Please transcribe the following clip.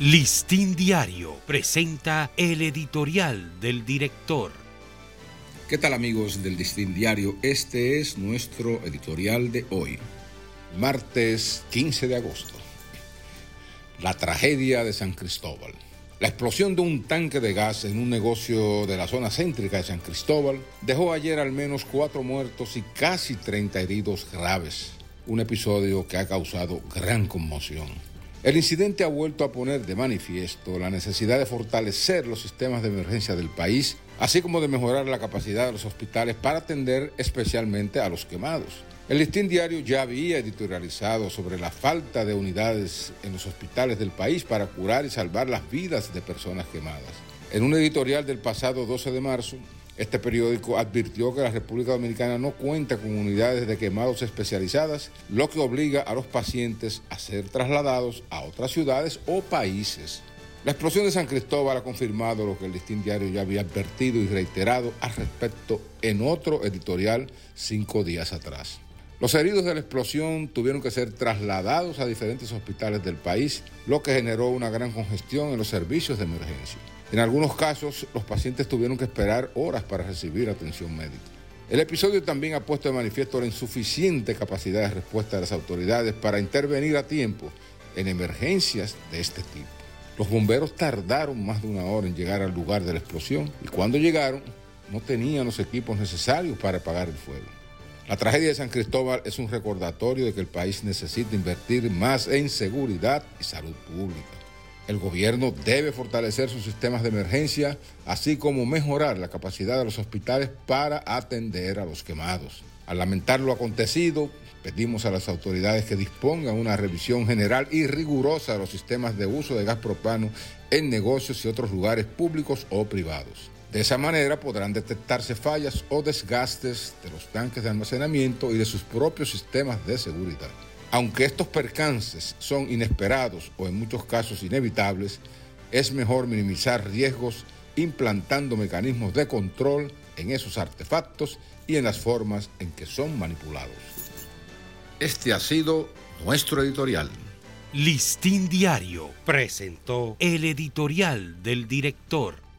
Listín Diario presenta el editorial del director. ¿Qué tal amigos del Listín Diario? Este es nuestro editorial de hoy, martes 15 de agosto. La tragedia de San Cristóbal. La explosión de un tanque de gas en un negocio de la zona céntrica de San Cristóbal dejó ayer al menos cuatro muertos y casi 30 heridos graves. Un episodio que ha causado gran conmoción. El incidente ha vuelto a poner de manifiesto la necesidad de fortalecer los sistemas de emergencia del país, así como de mejorar la capacidad de los hospitales para atender especialmente a los quemados. El listín diario ya había editorializado sobre la falta de unidades en los hospitales del país para curar y salvar las vidas de personas quemadas. En un editorial del pasado 12 de marzo, este periódico advirtió que la República Dominicana no cuenta con unidades de quemados especializadas, lo que obliga a los pacientes a ser trasladados a otras ciudades o países. La explosión de San Cristóbal ha confirmado lo que el Listín Diario ya había advertido y reiterado al respecto en otro editorial cinco días atrás. Los heridos de la explosión tuvieron que ser trasladados a diferentes hospitales del país, lo que generó una gran congestión en los servicios de emergencia. En algunos casos, los pacientes tuvieron que esperar horas para recibir atención médica. El episodio también ha puesto de manifiesto la insuficiente capacidad de respuesta de las autoridades para intervenir a tiempo en emergencias de este tipo. Los bomberos tardaron más de una hora en llegar al lugar de la explosión y cuando llegaron no tenían los equipos necesarios para apagar el fuego. La tragedia de San Cristóbal es un recordatorio de que el país necesita invertir más en seguridad y salud pública. El gobierno debe fortalecer sus sistemas de emergencia, así como mejorar la capacidad de los hospitales para atender a los quemados. Al lamentar lo acontecido, pedimos a las autoridades que dispongan una revisión general y rigurosa de los sistemas de uso de gas propano en negocios y otros lugares públicos o privados. De esa manera podrán detectarse fallas o desgastes de los tanques de almacenamiento y de sus propios sistemas de seguridad. Aunque estos percances son inesperados o en muchos casos inevitables, es mejor minimizar riesgos implantando mecanismos de control en esos artefactos y en las formas en que son manipulados. Este ha sido nuestro editorial. Listín Diario presentó el editorial del director.